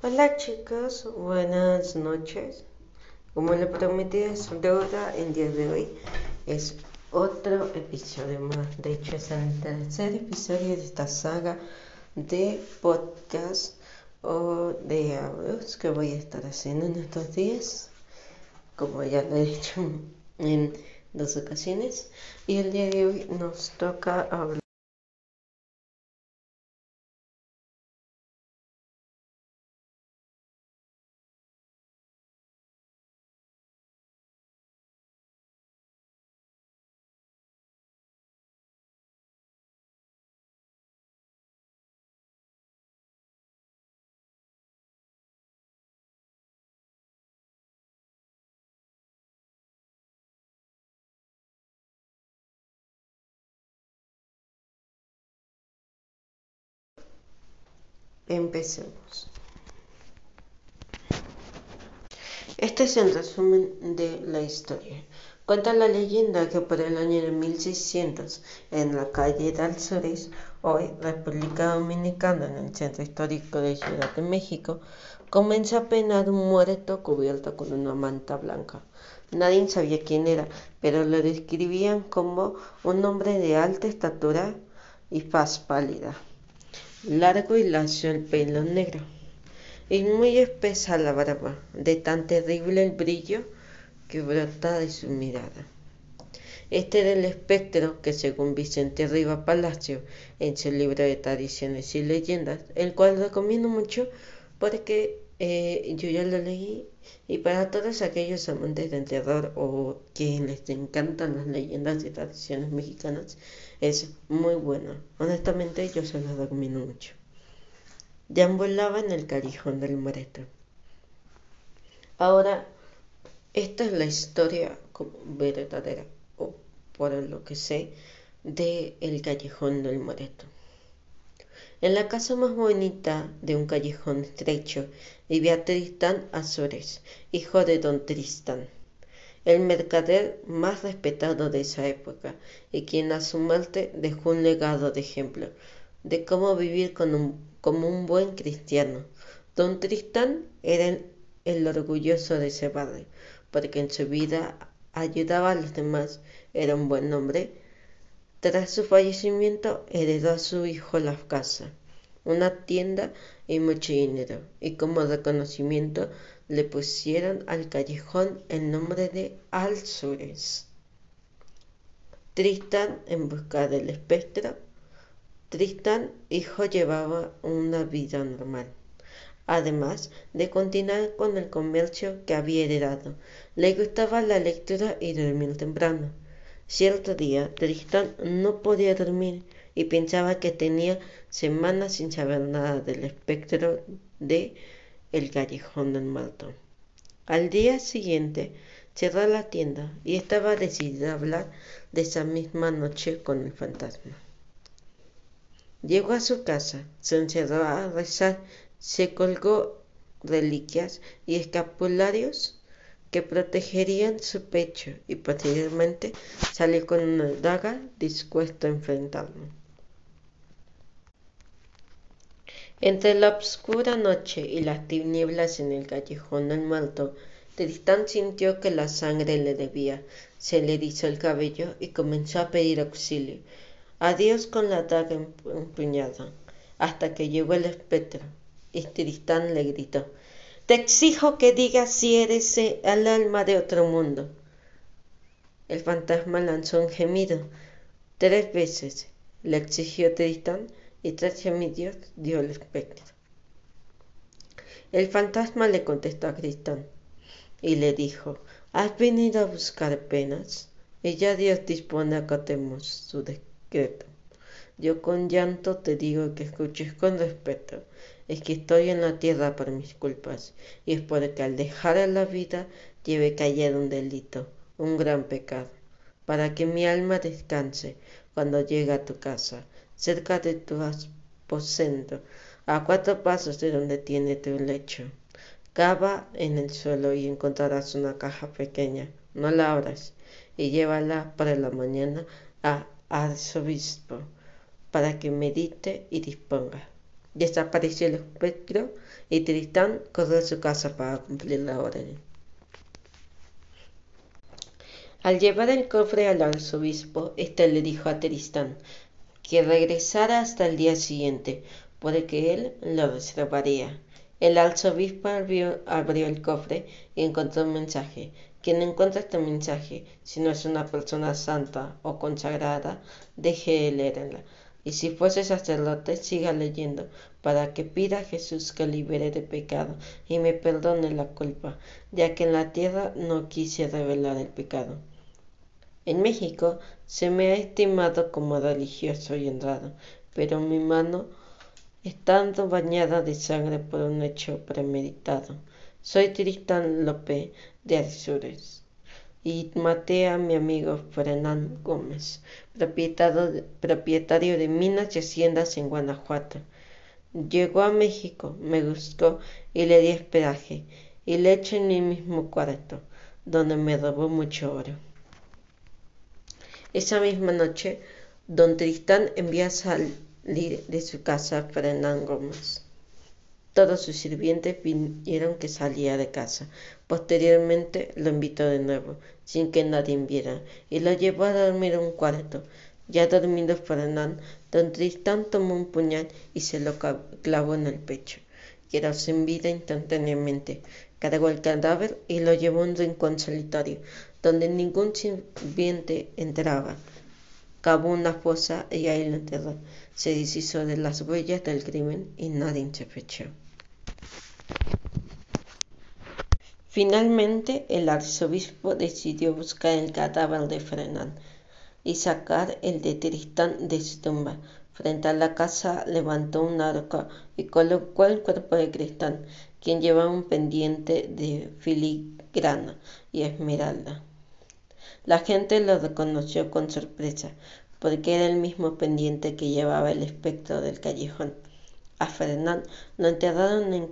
Hola chicos, buenas noches. Como le prometí a su deuda, el día de hoy es otro episodio más. De hecho, es el tercer episodio de esta saga de podcast o de audios que voy a estar haciendo en estos días. Como ya lo he dicho en dos ocasiones. Y el día de hoy nos toca hablar. Empecemos. Este es el resumen de la historia. Cuenta la leyenda que por el año de 1600, en la calle de Alzores, hoy República Dominicana, en el centro histórico de Ciudad de México, comenzó a penar un muerto cubierto con una manta blanca. Nadie sabía quién era, pero lo describían como un hombre de alta estatura y faz pálida largo y lacio el pelo negro, y muy espesa la barba, de tan terrible el brillo que brota de su mirada. Este era el espectro que, según Vicente Riva Palacio, en su libro de tradiciones y leyendas, el cual recomiendo mucho porque eh, yo ya lo leí y para todos aquellos amantes del terror o quienes les encantan las leyendas y tradiciones mexicanas, es muy bueno. Honestamente, yo se lo recomiendo mucho. Deambulaba en el callejón del Moreto. Ahora, esta es la historia verdadera, o por lo que sé, de el callejón del Moreto. En la casa más bonita de un callejón estrecho vivía Tristán Azores, hijo de don Tristán, el mercader más respetado de esa época y quien a su muerte dejó un legado de ejemplo de cómo vivir como un buen cristiano. Don Tristán era el orgulloso de ese barrio, porque en su vida ayudaba a los demás, era un buen hombre, tras su fallecimiento heredó a su hijo la casa, una tienda y mucho dinero, y como reconocimiento le pusieron al callejón el nombre de Alzures. Tristán, en busca del espectro, Tristán, hijo, llevaba una vida normal además de continuar con el comercio que había heredado. Le gustaba la lectura y dormir temprano. Cierto día, Tristán no podía dormir y pensaba que tenía semanas sin saber nada del espectro de el callejón del malto. Al día siguiente cerró la tienda y estaba decidida a hablar de esa misma noche con el fantasma. Llegó a su casa, se encerró a rezar, se colgó reliquias y escapularios que protegerían su pecho y posteriormente salió con una daga dispuesto a enfrentarlo. Entre la oscura noche y las tinieblas en el callejón del muerto, Tristán sintió que la sangre le debía, se le erizó el cabello y comenzó a pedir auxilio. Adiós con la daga empuñada, hasta que llegó el espectro, y Tristán le gritó te exijo que digas si eres el alma de otro mundo. El fantasma lanzó un gemido. Tres veces le exigió Tristán y tres gemidos dio el espectro. El fantasma le contestó a Tristán y le dijo, ¿has venido a buscar penas? Y ya Dios dispone acatemos su decreto. Yo con llanto te digo que escuches con respeto es que estoy en la tierra por mis culpas, y es porque al dejar la vida lleve callado un delito, un gran pecado, para que mi alma descanse cuando llegue a tu casa, cerca de tu aposento, a cuatro pasos de donde tiene tu lecho. Cava en el suelo y encontrarás una caja pequeña, no la abras, y llévala para la mañana a arzobispo, para que medite y disponga Desapareció el espectro y Tristán corrió a su casa para cumplir la orden. Al llevar el cofre al arzobispo, éste le dijo a Tristán que regresara hasta el día siguiente, porque él lo reservaría. El arzobispo abrió, el cofre y encontró un mensaje. Quien encuentra este mensaje, si no es una persona santa o consagrada, deje de leerla. Y si fuese sacerdote, siga leyendo, para que pida a Jesús que libere de pecado y me perdone la culpa, ya que en la tierra no quise revelar el pecado. En México se me ha estimado como religioso y honrado, pero mi mano estando bañada de sangre por un hecho premeditado. Soy Tristán López de Arzures y maté a mi amigo Fernán Gómez, propietario, de minas y haciendas en Guanajuato. Llegó a México, me buscó y le di esperaje y le eché en mi mismo cuarto, donde me robó mucho oro. Esa misma noche, don Tristán envió a salir de su casa Fernán Gómez. Todos sus sirvientes vieron que salía de casa. Posteriormente lo invitó de nuevo, sin que nadie viera, y lo llevó a dormir en un cuarto. Ya dormido Fernán, don Tristán tomó un puñal y se lo clavó en el pecho. Quedó sin vida instantáneamente. Cargó el cadáver y lo llevó a un rincón solitario, donde ningún sirviente entraba. Cavó una fosa y ahí lo enterró. Se deshizo de las huellas del crimen y nadie se fechó. Finalmente, el arzobispo decidió buscar el cadáver de Fernán y sacar el de Tristán de su tumba. Frente a la casa levantó un arco y colocó el cuerpo de Tristán, quien llevaba un pendiente de filigrana y esmeralda. La gente lo reconoció con sorpresa, porque era el mismo pendiente que llevaba el espectro del callejón. A Fernán lo enterraron en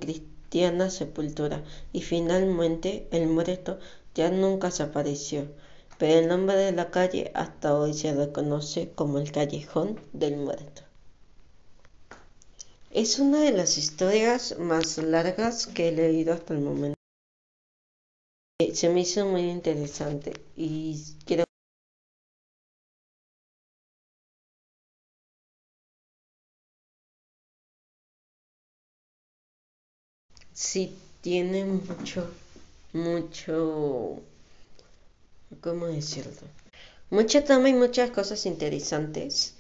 sepultura y finalmente el muerto ya nunca se apareció, pero el nombre de la calle hasta hoy se reconoce como el callejón del muerto. Es una de las historias más largas que he leído hasta el momento. Se me hizo muy interesante y quiero sí tiene mucho, mucho, ¿cómo decirlo? Mucha trama y muchas cosas interesantes.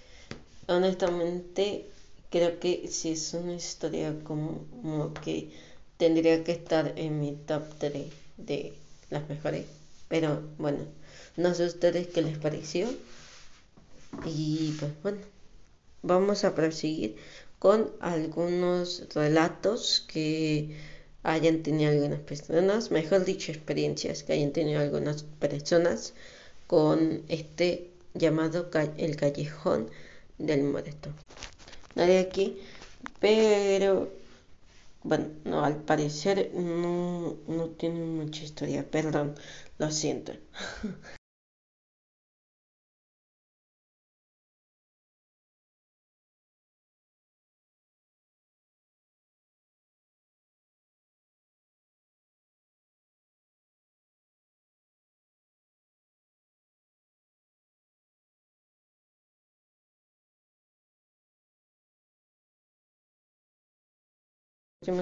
Honestamente, creo que si es una historia como, que tendría que estar en mi top 3 de las mejores. Pero bueno, no sé ustedes qué les pareció. Y pues bueno, vamos a proseguir con algunos relatos que hayan tenido algunas personas, mejor dicho, experiencias que hayan tenido algunas personas con este llamado el callejón del muerto. Nadie aquí, pero bueno, no, al parecer no, no tiene mucha historia, perdón, lo siento.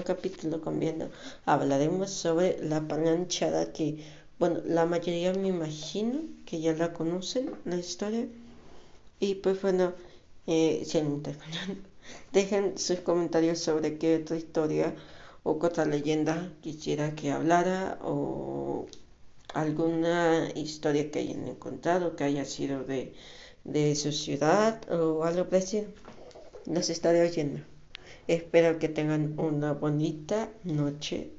capítulo cambiando hablaremos sobre la pananchada que bueno la mayoría me imagino que ya la conocen la historia. Y pues bueno eh, si dejen sus comentarios sobre qué otra historia o otra leyenda quisiera que hablara o alguna historia que hayan encontrado que haya sido de, de su ciudad o algo parecido. Los estaré oyendo Espero que tengan una bonita noche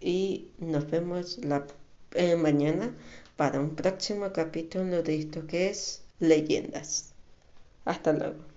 y nos vemos la eh, mañana para un próximo capítulo de esto que es leyendas. Hasta luego.